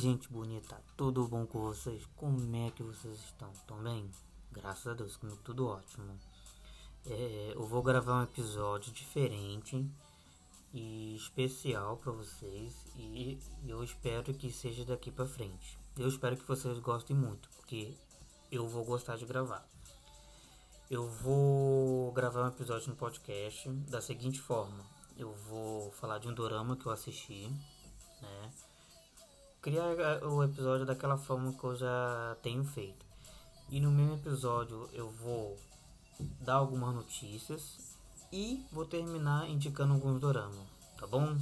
Gente bonita, tudo bom com vocês? Como é que vocês estão? Tão bem? Graças a Deus, comigo tudo ótimo. É, eu vou gravar um episódio diferente e especial para vocês e eu espero que seja daqui para frente. Eu espero que vocês gostem muito, porque eu vou gostar de gravar. Eu vou gravar um episódio no podcast da seguinte forma: eu vou falar de um dorama que eu assisti, né? Criar eh, o episódio daquela forma que eu já tenho feito. E no mesmo episódio eu vou dar algumas notícias e vou terminar indicando alguns doramas, tá bom?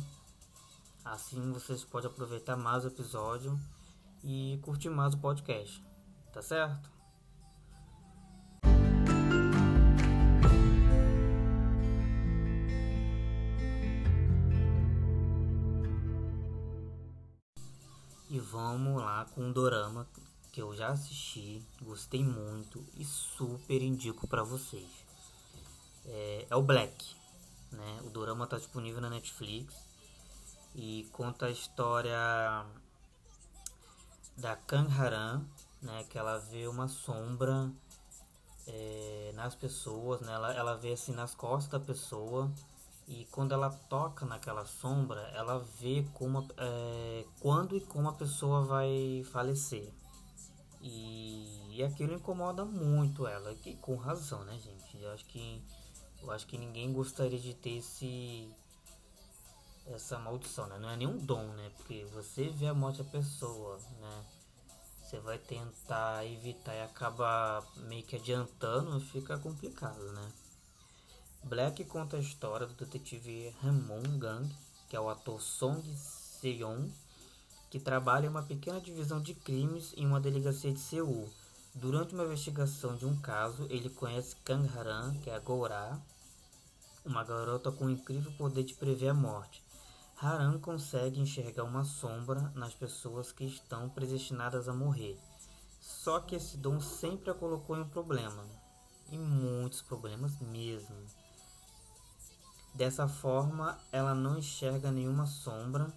Assim vocês podem aproveitar mais o episódio e curtir mais o podcast, tá certo? Vamos lá com um dorama que eu já assisti, gostei muito e super indico para vocês. É, é, o Black, né? O dorama está disponível na Netflix e conta a história da Kang Haran, né? Que ela vê uma sombra é, nas pessoas, né? Ela, ela vê assim nas costas da pessoa e quando ela toca naquela sombra, ela vê como, é, quando e como a pessoa vai falecer. E, e aquilo incomoda muito ela, que com razão, né, gente? Eu acho que eu acho que ninguém gostaria de ter esse essa maldição, né? Não é nenhum dom, né? Porque você vê a morte da pessoa, né? Você vai tentar evitar e acaba meio que adiantando, fica complicado, né? Black conta a história do detetive Ramon Gang, que é o ator Song Seon, que trabalha em uma pequena divisão de crimes em uma delegacia de Seul. Durante uma investigação de um caso, ele conhece Kang Haran, que é a Goura, uma garota com o incrível poder de prever a morte. Haran consegue enxergar uma sombra nas pessoas que estão predestinadas a morrer. Só que esse dom sempre a colocou em um problema, e muitos problemas mesmo. Dessa forma, ela não enxerga nenhuma sombra.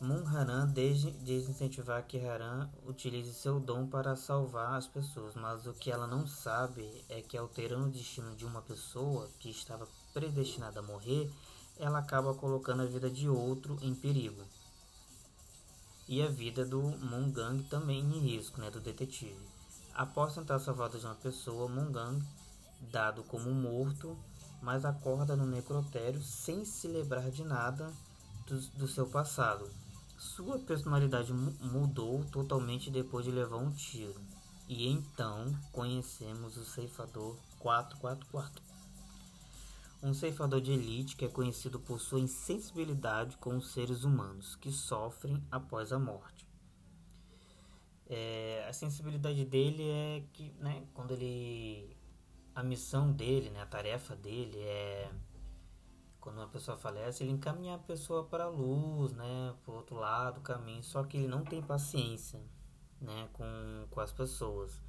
Munharan diz incentivar que Haran utilize seu dom para salvar as pessoas, mas o que ela não sabe é que alterando o destino de uma pessoa que estava predestinada a morrer, ela acaba colocando a vida de outro em perigo. E a vida do Mungang também em risco, né, do detetive. Após tentar salvar de uma pessoa, Mungang, dado como morto, mas acorda no necrotério sem se lembrar de nada do, do seu passado. Sua personalidade mudou totalmente depois de levar um tiro. E então conhecemos o ceifador 444. Um ceifador de elite que é conhecido por sua insensibilidade com os seres humanos que sofrem após a morte. É, a sensibilidade dele é que, né, quando ele a missão dele, né, a tarefa dele é quando uma pessoa falece, ele encaminha a pessoa para a luz, né, para o outro lado do caminho, só que ele não tem paciência, né, com, com as pessoas.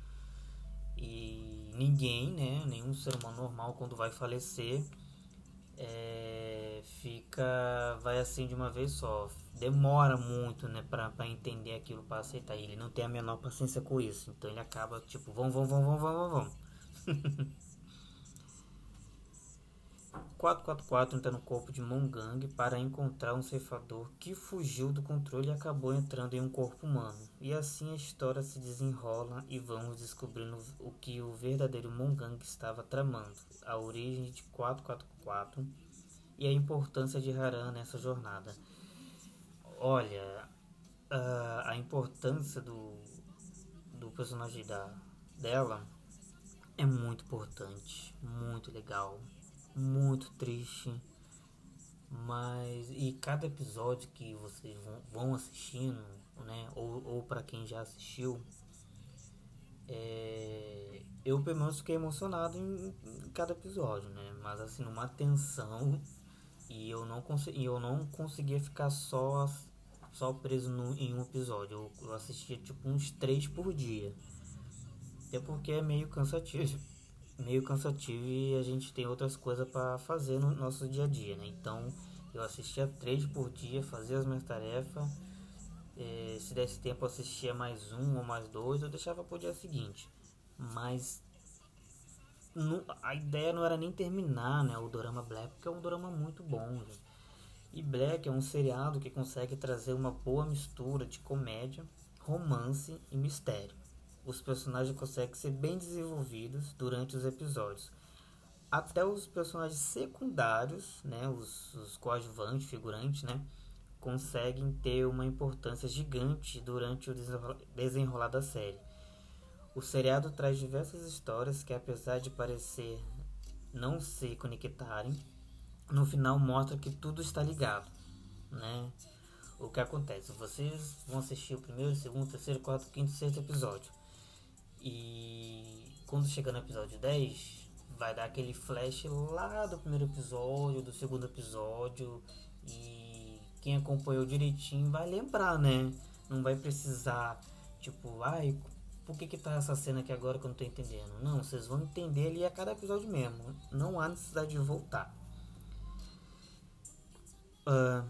E ninguém, né, nenhum ser humano normal quando vai falecer, é, fica, vai assim de uma vez só. Demora muito, né, para entender aquilo, para aceitar. Ele não tem a menor paciência com isso, então ele acaba tipo, vamos, vamos, vamos, vamos, vamos, vamos. 444 entra no corpo de Mongang para encontrar um ceifador que fugiu do controle e acabou entrando em um corpo humano. E assim a história se desenrola e vamos descobrindo o que o verdadeiro Mongang estava tramando, a origem de 444 e a importância de Haran nessa jornada. Olha, a, a importância do, do personagem da, dela é muito importante, muito legal, muito triste. Mas e cada episódio que vocês vão assistindo, né? Ou, ou para quem já assistiu, é, eu pelo menos fiquei emocionado em, em, cada episódio, né? Mas assim, numa tensão e eu não consegui, eu não conseguia ficar só só preso no, em um episódio. Eu, eu assistia tipo uns três por dia. Até porque é meio cansativo, meio cansativo e a gente tem outras coisas para fazer no nosso dia a dia, né? Então eu assistia três por dia, fazia as minhas tarefas é, se desse tempo assistia mais um ou mais dois, eu deixava pro dia seguinte. Mas não, a ideia não era nem terminar né, o Dorama Black, porque é um Dorama muito bom. Gente. E Black é um seriado que consegue trazer uma boa mistura de comédia, romance e mistério. Os personagens conseguem ser bem desenvolvidos durante os episódios. Até os personagens secundários, né, os, os coadjuvantes, figurantes, né, conseguem ter uma importância gigante durante o desenrolar da série. O seriado traz diversas histórias que, apesar de parecer não se conectarem, no final mostra que tudo está ligado, né? O que acontece? Vocês vão assistir o primeiro, segundo, terceiro, quarto, quinto, sexto episódio. E quando chegar no episódio 10, vai dar aquele flash lá do primeiro episódio, do segundo episódio e quem acompanhou direitinho vai lembrar, né? Não vai precisar, tipo, ai, por que que tá essa cena aqui agora que eu não tô entendendo? Não, vocês vão entender ali a cada episódio mesmo. Não há necessidade de voltar. Uh,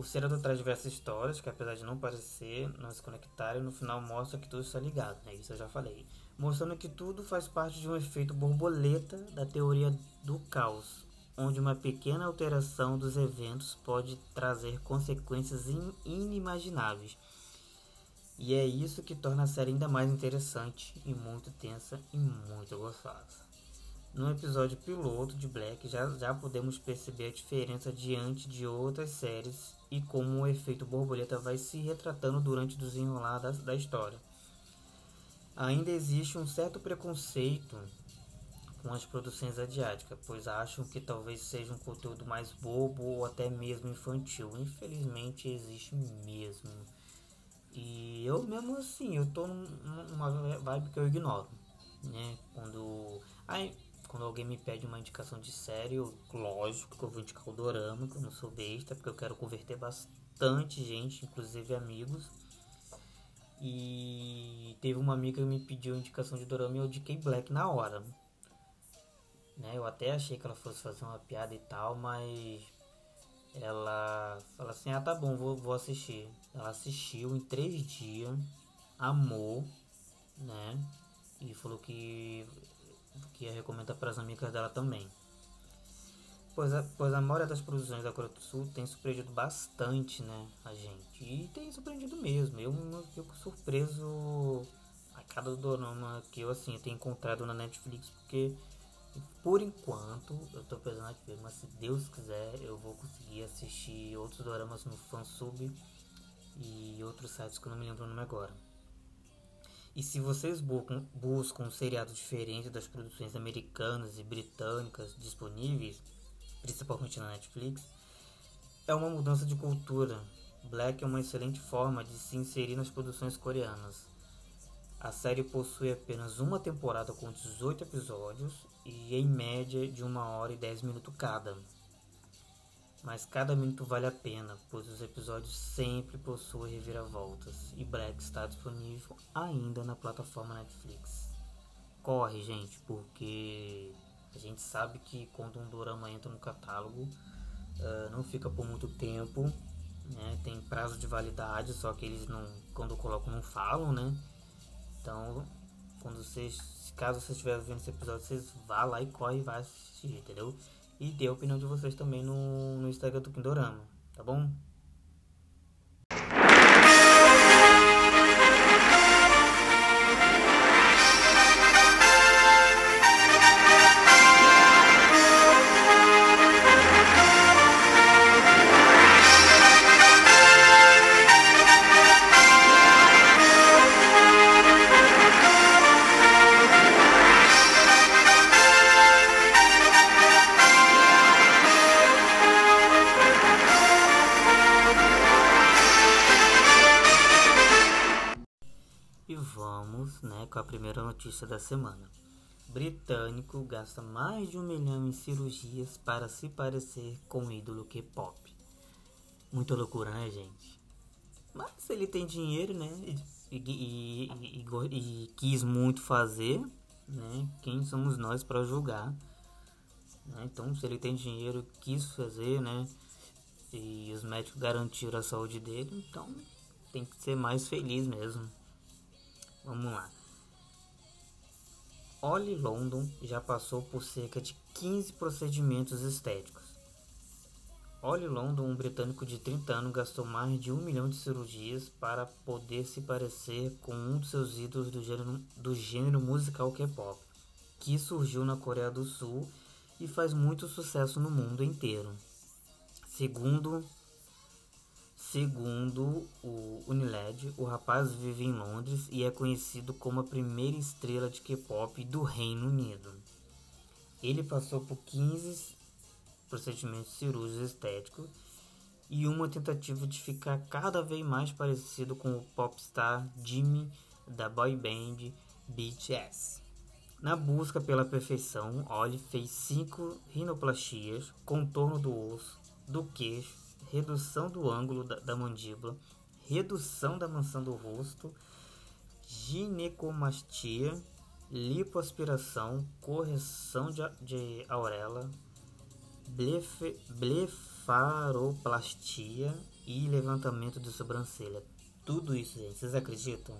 o seriado traz diversas histórias que, apesar de não parecer, não se conectarem, no final mostra que tudo está ligado, né? Isso eu já falei. Mostrando que tudo faz parte de um efeito borboleta da teoria do caos, onde uma pequena alteração dos eventos pode trazer consequências inimagináveis. E é isso que torna a série ainda mais interessante e muito tensa e muito gostosa. No episódio piloto de Black já, já podemos perceber a diferença diante de outras séries e como o efeito borboleta vai se retratando durante o desenrolar da, da história. Ainda existe um certo preconceito com as produções asiáticas, pois acham que talvez seja um conteúdo mais bobo ou até mesmo infantil. Infelizmente existe mesmo. E eu mesmo assim, eu tô numa vibe que eu ignoro, né? Quando, aí, quando alguém me pede uma indicação de série, eu, lógico que eu vou indicar o Dorama, que eu não sou besta, porque eu quero converter bastante gente, inclusive amigos. E teve uma amiga que me pediu indicação de Dorama e eu indiquei Black na hora. Né? Eu até achei que ela fosse fazer uma piada e tal, mas ela fala assim, ah tá bom, vou, vou assistir. Ela assistiu em três dias, amou, né? E falou que, que ia recomendar para as amigas dela também. Pois a, pois a maioria das produções da Coreia do Sul tem surpreendido bastante, né, a gente. E tem surpreendido mesmo. Eu, eu fico surpreso a cada dorama que eu, assim, tenho encontrado na Netflix, porque por enquanto, eu tô pesando aqui, mas se Deus quiser, eu vou conseguir assistir outros doramas no Fansub e outros sites que eu não me lembro o nome agora. E se vocês buscam, um seriado diferente das produções americanas e britânicas disponíveis, principalmente na Netflix, é uma mudança de cultura. Black é uma excelente forma de se inserir nas produções coreanas. A série possui apenas uma temporada com 18 episódios e em média de uma hora e 10 minutos cada. Mas cada minuto vale a pena, pois os episódios sempre possuem reviravoltas e Black está disponível ainda na plataforma Netflix. Corre, gente, porque a gente sabe que quando um dorama entra no catálogo, uh, não fica por muito tempo, né? Tem prazo de validade, só que eles não, quando colocam, não falam, né? Então, quando vocês, caso vocês estiverem vendo esse episódio, vocês vá lá e corre e vai assistir, entendeu? E dê a opinião de vocês também no, no Instagram do Kindorama, tá bom? Gasta mais de um milhão em cirurgias para se parecer com o ídolo K-pop. Muita loucura, né, gente? Mas ele tem dinheiro, né? E, e, e, e quis muito fazer, né? Quem somos nós para julgar? Né? Então, se ele tem dinheiro, quis fazer, né? E os médicos garantiram a saúde dele, então tem que ser mais feliz mesmo. Vamos lá. Ollie London já passou por cerca de 15 procedimentos estéticos. Ollie London, um britânico de 30 anos, gastou mais de um milhão de cirurgias para poder se parecer com um dos seus ídolos do gênero, do gênero musical K-pop, que surgiu na Coreia do Sul e faz muito sucesso no mundo inteiro. Segundo Segundo o Uniled, o rapaz vive em Londres e é conhecido como a primeira estrela de K-pop do Reino Unido. Ele passou por 15 procedimentos cirúrgicos estéticos e uma tentativa de ficar cada vez mais parecido com o popstar Jimmy da boy band BTS. Na busca pela perfeição, Oli fez cinco rinoplastias, contorno do osso, do queixo, redução do ângulo da, da mandíbula, redução da maçã do rosto, ginecomastia, lipoaspiração, correção de, de blefe, blefaroplastia e levantamento de sobrancelha. Tudo isso, gente, vocês acreditam?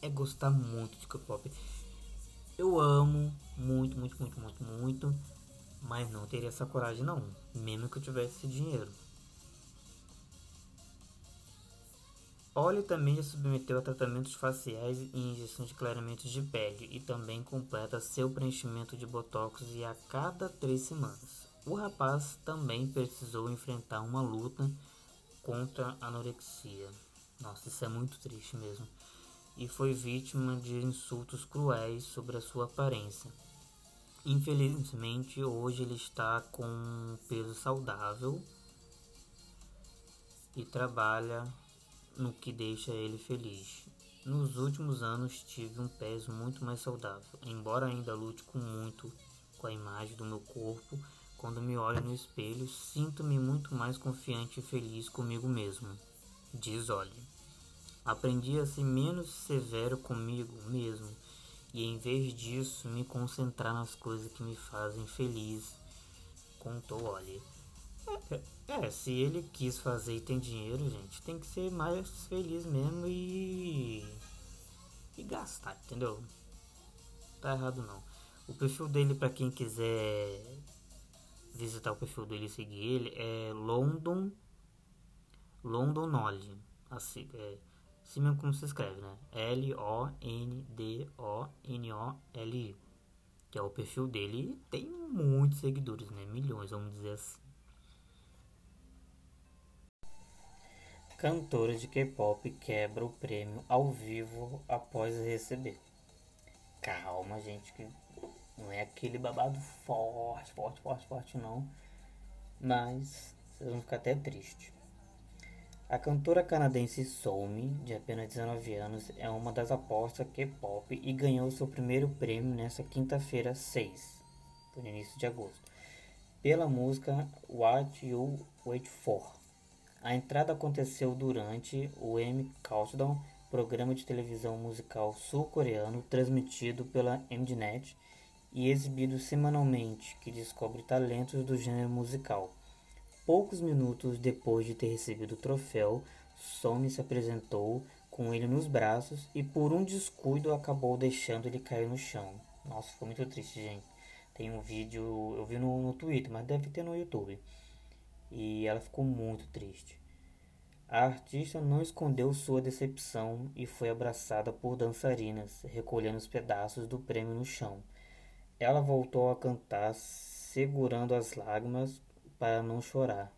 É gostar muito de K-pop. Eu amo muito, muito, muito, muito, muito mas não teria essa coragem não, mesmo que eu tivesse esse dinheiro. Olhe também já submeteu a tratamentos faciais e injeções de clareamento de pele e também completa seu preenchimento de botox e a cada três semanas. O rapaz também precisou enfrentar uma luta contra a anorexia. Nossa, isso é muito triste mesmo. E foi vítima de insultos cruéis sobre a sua aparência. Infelizmente, hoje ele está com um peso saudável e trabalha no que deixa ele feliz. Nos últimos anos tive um peso muito mais saudável, embora ainda lute com muito com a imagem do meu corpo. Quando me olho no espelho, sinto-me muito mais confiante e feliz comigo mesmo. Diz Olhe. Aprendi a ser menos severo comigo mesmo e em vez disso me concentrar nas coisas que me fazem feliz. Contou Ollie. É, é, se ele quis fazer e tem dinheiro, gente, tem que ser mais feliz mesmo e. e gastar, entendeu? Tá errado não. O perfil dele, para quem quiser visitar o perfil dele e seguir ele, é London. London Nolly. Assim, é, Assim mesmo como se escreve, né? L-O-N-D-O-N-O-L-I. Que é o perfil dele. Tem muitos seguidores, né? Milhões, vamos dizer assim. Cantora de K-pop quebra o prêmio ao vivo após receber. Calma, gente, que não é aquele babado forte, forte, forte, forte, não. Mas vocês vão ficar até tristes. A cantora canadense Soumi, de apenas 19 anos, é uma das apostas K-pop e ganhou seu primeiro prêmio nesta quinta-feira 6, no início de agosto, pela música What You Wait For. A entrada aconteceu durante o M Countdown, programa de televisão musical sul-coreano transmitido pela Mnet e exibido semanalmente, que descobre talentos do gênero musical. Poucos minutos depois de ter recebido o troféu, Somi se apresentou com ele nos braços e por um descuido acabou deixando ele cair no chão. Nossa, foi muito triste, gente. Tem um vídeo, eu vi no, no Twitter, mas deve ter no YouTube. E ela ficou muito triste. A artista não escondeu sua decepção e foi abraçada por dançarinas, recolhendo os pedaços do prêmio no chão. Ela voltou a cantar, segurando as lágrimas para não chorar.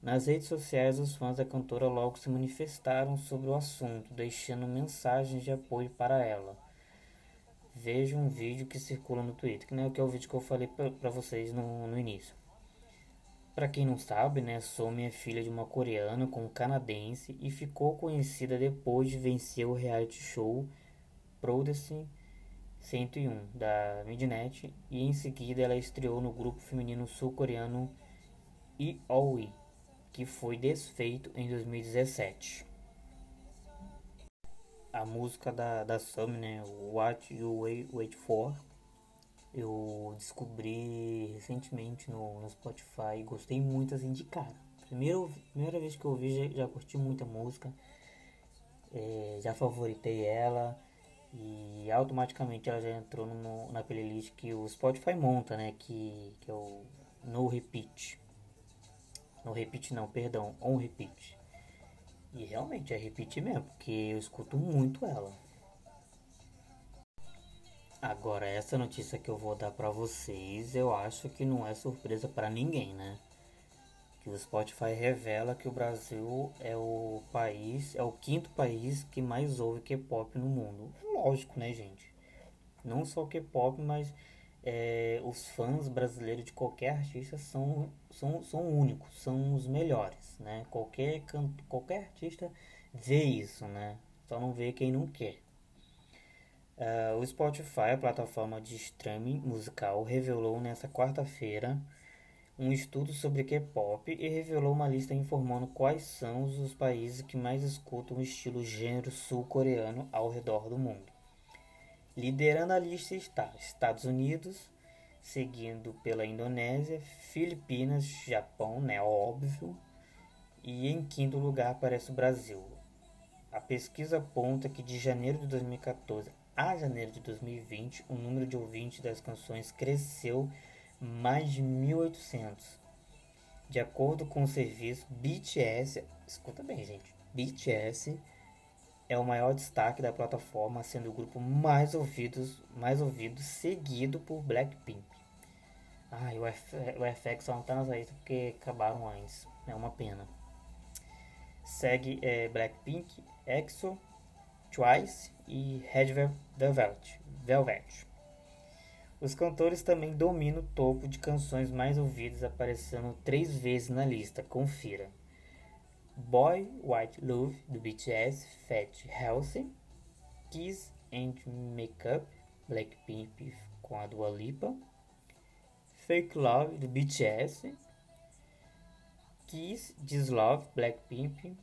Nas redes sociais, os fãs da cantora logo se manifestaram sobre o assunto, deixando mensagens de apoio para ela. Veja um vídeo que circula no Twitter, que, né, que é o vídeo que eu falei para vocês no, no início. Para quem não sabe, né, Somi é filha de uma coreana com um canadense e ficou conhecida depois de vencer o reality show Produce 101 da Midnight e em seguida ela estreou no grupo feminino sul-coreano EOE, que foi desfeito em 2017. A música da, da Sumi, né, What You Wait, Wait For, eu descobri recentemente no, no Spotify e gostei muito assim de cara. Primeira, primeira vez que eu ouvi, já, já curti muita música. É, já favoritei ela. E automaticamente ela já entrou no, na playlist que o Spotify monta, né? Que, que é o No Repeat. No Repeat não, perdão, On Repeat. E realmente é repeat mesmo, porque eu escuto muito ela. Agora, essa notícia que eu vou dar para vocês, eu acho que não é surpresa para ninguém, né? Que o Spotify revela que o Brasil é o país, é o quinto país que mais ouve K-pop no mundo. Lógico, né, gente? Não só K-pop, mas é, os fãs brasileiros de qualquer artista são, são, são únicos, são os melhores, né? Qualquer, canto, qualquer artista vê isso, né? Só não vê quem não quer. Uh, o Spotify, a plataforma de streaming musical, revelou nesta quarta-feira um estudo sobre K-pop e revelou uma lista informando quais são os países que mais escutam o estilo gênero sul-coreano ao redor do mundo. Liderando a lista está Estados Unidos, seguindo pela Indonésia, Filipinas, Japão, né, óbvio, e em quinto lugar aparece o Brasil. A pesquisa aponta que de janeiro de 2014 a janeiro de 2020, o número de ouvintes das canções cresceu mais de 1.800. De acordo com o serviço BTS, escuta bem, gente, BTS é o maior destaque da plataforma, sendo o grupo mais ouvido, mais ouvido seguido por Blackpink. Ah, o, F, o FX só não tá nas listas porque acabaram antes. É uma pena. Segue é, Blackpink, EXO, Twice e Red Velvet. Velvet. Os cantores também dominam o topo de canções mais ouvidas, aparecendo três vezes na lista. Confira: Boy White Love do BTS, Fat Healthy, Kiss and Makeup, Blackpink com a Dua Lipa, Fake Love do BTS, Kiss This Love, Blackpink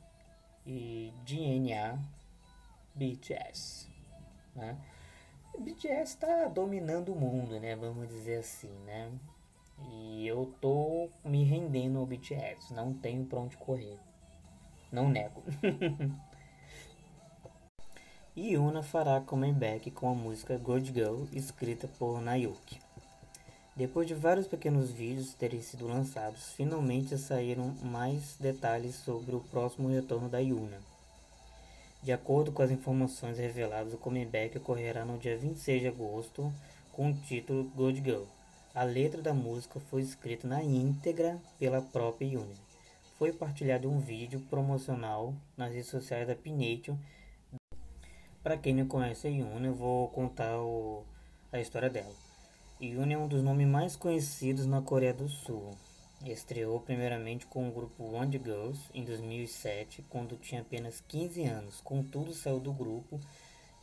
e DNA BTS. Né? BTS está dominando o mundo, né? Vamos dizer assim, né? E eu tô me rendendo ao BTS, não tenho pra onde correr. Não nego. Yuna fará comeback com a música Good Girl, escrita por Nayuki. Depois de vários pequenos vídeos terem sido lançados, finalmente saíram mais detalhes sobre o próximo retorno da Yuna. De acordo com as informações reveladas, o comeback ocorrerá no dia 26 de agosto com o título Good Girl. A letra da música foi escrita na íntegra pela própria Yuna. Foi partilhado um vídeo promocional nas redes sociais da Pination. Para quem não conhece a Yuna, eu vou contar o, a história dela. Yuna é um dos nomes mais conhecidos na Coreia do Sul. Estreou primeiramente com o grupo One Girls em 2007, quando tinha apenas 15 anos. Contudo, saiu do grupo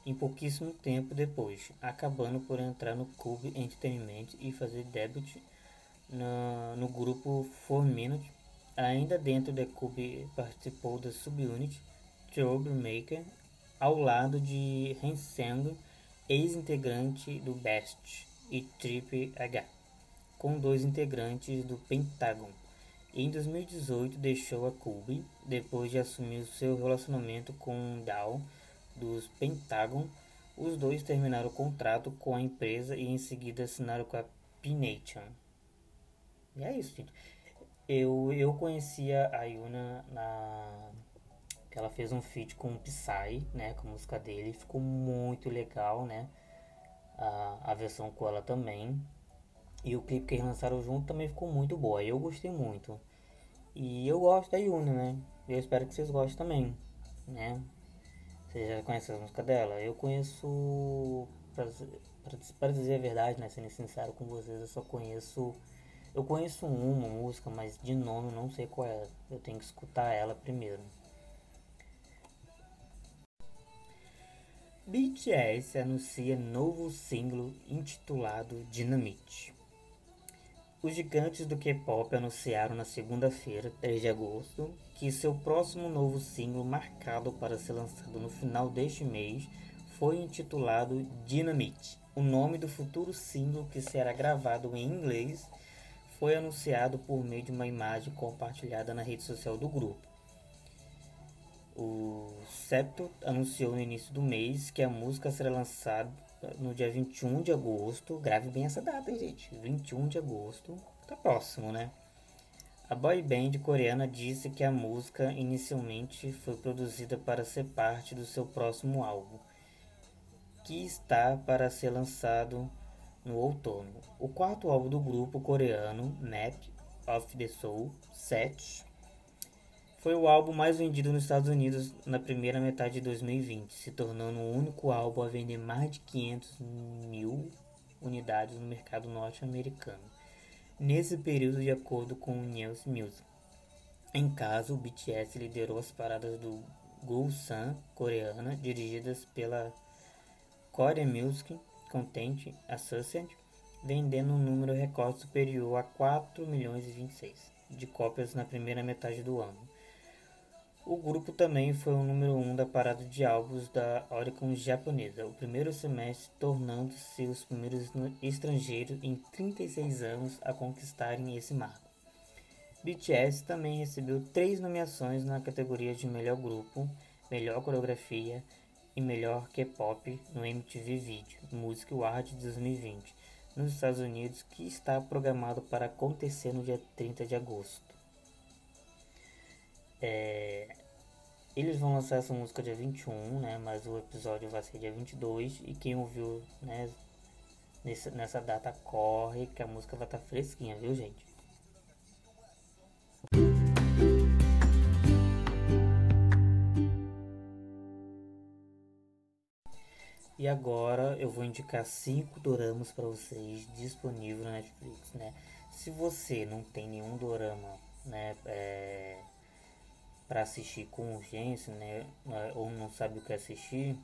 em pouquíssimo tempo depois, acabando por entrar no Cube Entertainment e fazer debut no, no grupo 4 Minute. Ainda dentro da Cube, participou da subunit Troublemaker, ao lado de Henseng, ex-integrante do Best e Trip H com dois integrantes do Pentagon. Em 2018 deixou a Cube depois de assumir seu relacionamento com Dow dos Pentagon. Os dois terminaram o contrato com a empresa e em seguida assinaram com a Pination. E é isso, gente. Eu, eu conhecia a Yuna na que ela fez um feat com o Psy, né, com a música dele, ficou muito legal, né? A, a versão com ela também. E o clipe que eles lançaram junto também ficou muito boa. Eu gostei muito. E eu gosto da Yuna, né? Eu espero que vocês gostem também, né? Vocês já conhecem a música dela? Eu conheço. Pra, pra, pra, dizer a verdade, né? Sendo sincero com vocês, eu só conheço. Eu conheço uma música, mas de nome não sei qual é. Eu tenho que escutar ela primeiro. BTS anuncia novo single intitulado Dynamite. Os gigantes do K-pop anunciaram na segunda-feira, 3 de agosto, que seu próximo novo single, marcado para ser lançado no final deste mês, foi intitulado Dynamite. O nome do futuro single, que será gravado em inglês, foi anunciado por meio de uma imagem compartilhada na rede social do grupo. O Septo anunciou no início do mês que a música será lançada no dia 21 de agosto. Grave bem essa data, gente. 21 de agosto. Tá próximo, né? A boy band coreana disse que a música inicialmente foi produzida para ser parte do seu próximo álbum, que está para ser lançado no outono. O quarto álbum do grupo coreano, Map of the Soul 7, foi o álbum mais vendido nos Estados Unidos na primeira metade de 2020, se tornando o único álbum a vender mais de 500 mil unidades no mercado norte-americano nesse período de acordo com o News Music. Em caso, o BTS liderou as paradas do Gulsan coreana, dirigidas pela Korea Music Content Associate, vendendo um número recorde superior a 4 milhões e 26 de cópias na primeira metade do ano. O grupo também foi o número 1 um da parada de álbuns da Oricon japonesa, o primeiro semestre tornando-se os primeiros estrangeiros em 36 anos a conquistarem esse marco. BTS também recebeu três nomeações na categoria de melhor grupo, melhor coreografia e melhor K-pop no MTV Video Music Award 2020 nos Estados Unidos, que está programado para acontecer no dia 30 de agosto. É, eles vão lançar essa música dia 21, né? Mas o episódio vai ser dia 22. E quem ouviu, né? Nessa, nessa data, corre que a música vai estar tá fresquinha, viu, gente? E agora eu vou indicar cinco doramas para vocês disponíveis na Netflix, né? Se você não tem nenhum dorama, né, é, para assistir com urgência, né, né, ou não sabe o que assistir,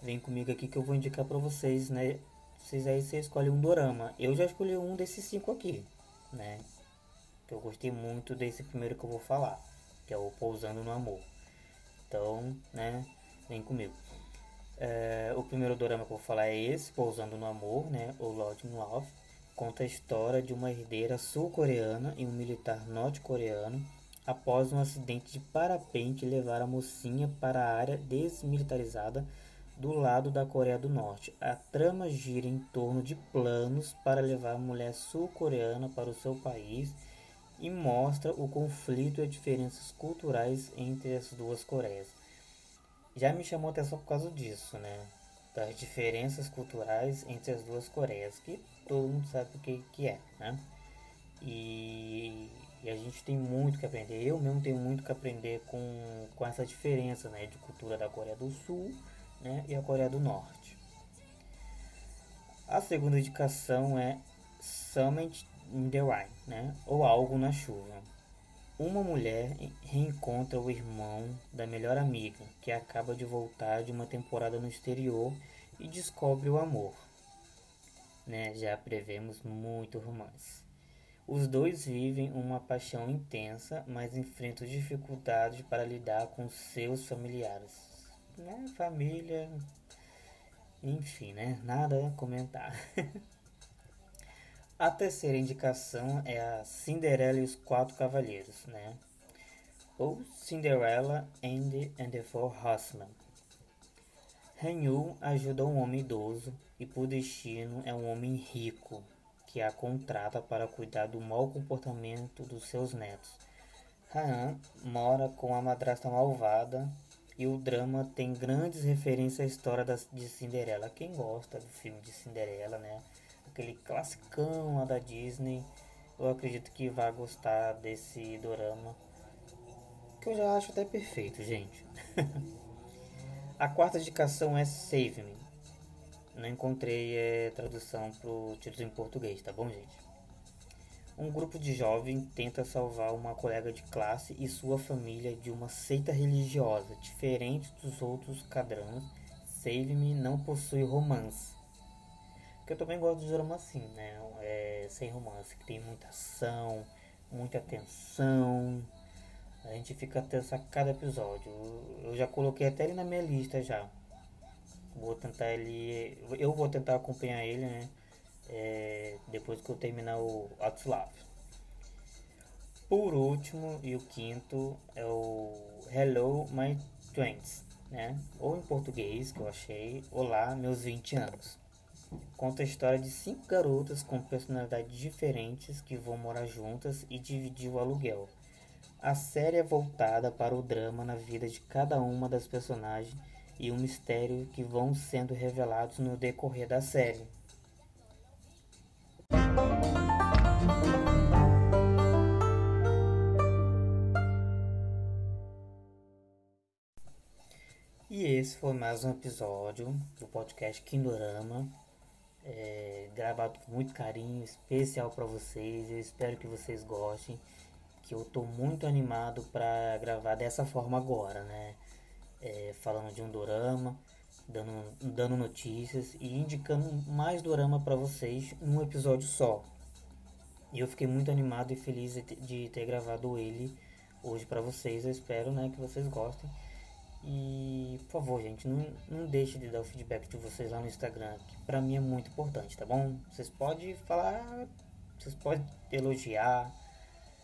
vem comigo aqui que eu vou indicar para vocês, né? Vocês aí você escolhe um dorama. Eu já escolhi um desses cinco aqui, né? Que eu gostei muito desse primeiro que eu vou falar, que é o Pousando no Amor. Então, né, vem comigo. É, o primeiro dorama que eu vou falar é esse, Pousando no Amor, né? O Lord in Love. Conta a história de uma herdeira sul-coreana e um militar norte-coreano após um acidente de parapente levar a mocinha para a área desmilitarizada do lado da Coreia do Norte. A trama gira em torno de planos para levar a mulher sul-coreana para o seu país e mostra o conflito e as diferenças culturais entre as duas Coreias. Já me chamou atenção por causa disso, né? Das diferenças culturais entre as duas Coreias, que todo mundo sabe o que, que é, né? E e a gente tem muito que aprender. Eu mesmo tenho muito que aprender com, com essa diferença né, de cultura da Coreia do Sul né, e a Coreia do Norte. A segunda indicação é Summit in the Rain, né, ou Algo na Chuva. Uma mulher reencontra o irmão da melhor amiga, que acaba de voltar de uma temporada no exterior e descobre o amor. Né, já prevemos muito romance. Os dois vivem uma paixão intensa, mas enfrentam dificuldades para lidar com seus familiares. Né? Família, enfim, né? Nada a comentar. a terceira indicação é a Cinderela e os Quatro Cavalheiros, né? Ou Cinderella and, and the Four Horsemen. Hanyu ajuda um homem idoso e por destino é um homem rico que a contrata para cuidar do mau comportamento dos seus netos. Han mora com a madrasta malvada e o drama tem grandes referências à história de Cinderela. Quem gosta do filme de Cinderela, né? Aquele classicão lá da Disney, eu acredito que vai gostar desse drama. Que eu já acho até perfeito, gente. a quarta indicação é Save Me não encontrei é, tradução para o título em português, tá bom, gente? Um grupo de jovens tenta salvar uma colega de classe e sua família de uma seita religiosa. Diferente dos outros cadrans, Save Me não possui romance. Porque eu também gosto de drama assim, né? É, sem romance, que tem muita ação, muita tensão. A gente fica tenso a cada episódio. Eu já coloquei até ele na minha lista já. Vou tentar ele. Eu vou tentar acompanhar ele, né? É, depois que eu terminar o Atslav. por último e o quinto é o Hello My Twenties, né? Ou em português que eu achei, Olá Meus 20 anos. Conta a história de cinco garotas com personalidades diferentes que vão morar juntas e dividir o aluguel. A série é voltada para o drama na vida de cada uma das personagens e o mistério que vão sendo revelados no decorrer da série. E esse foi mais um episódio do podcast Kindorama, é, gravado com muito carinho, especial para vocês. Eu espero que vocês gostem, que eu tô muito animado para gravar dessa forma agora, né? É, falando de um dorama, dando, dando notícias e indicando mais dorama para vocês num episódio só. E eu fiquei muito animado e feliz de ter gravado ele hoje para vocês. Eu espero né, que vocês gostem. E, por favor, gente, não, não deixe de dar o feedback de vocês lá no Instagram, que pra mim é muito importante, tá bom? Vocês podem falar, vocês podem elogiar,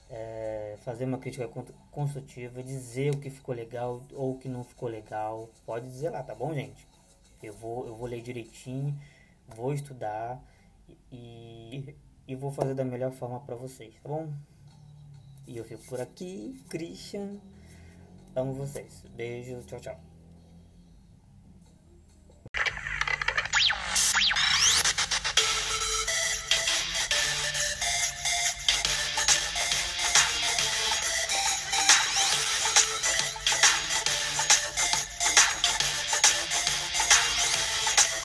é, fazer uma crítica construtiva, dizer o que ficou legal ou o que não ficou legal. Pode dizer lá, tá bom, gente? Eu vou, eu vou ler direitinho, vou estudar e, e vou fazer da melhor forma para vocês, tá bom? E eu fico por aqui, Christian. Amo vocês. Beijo, tchau, tchau.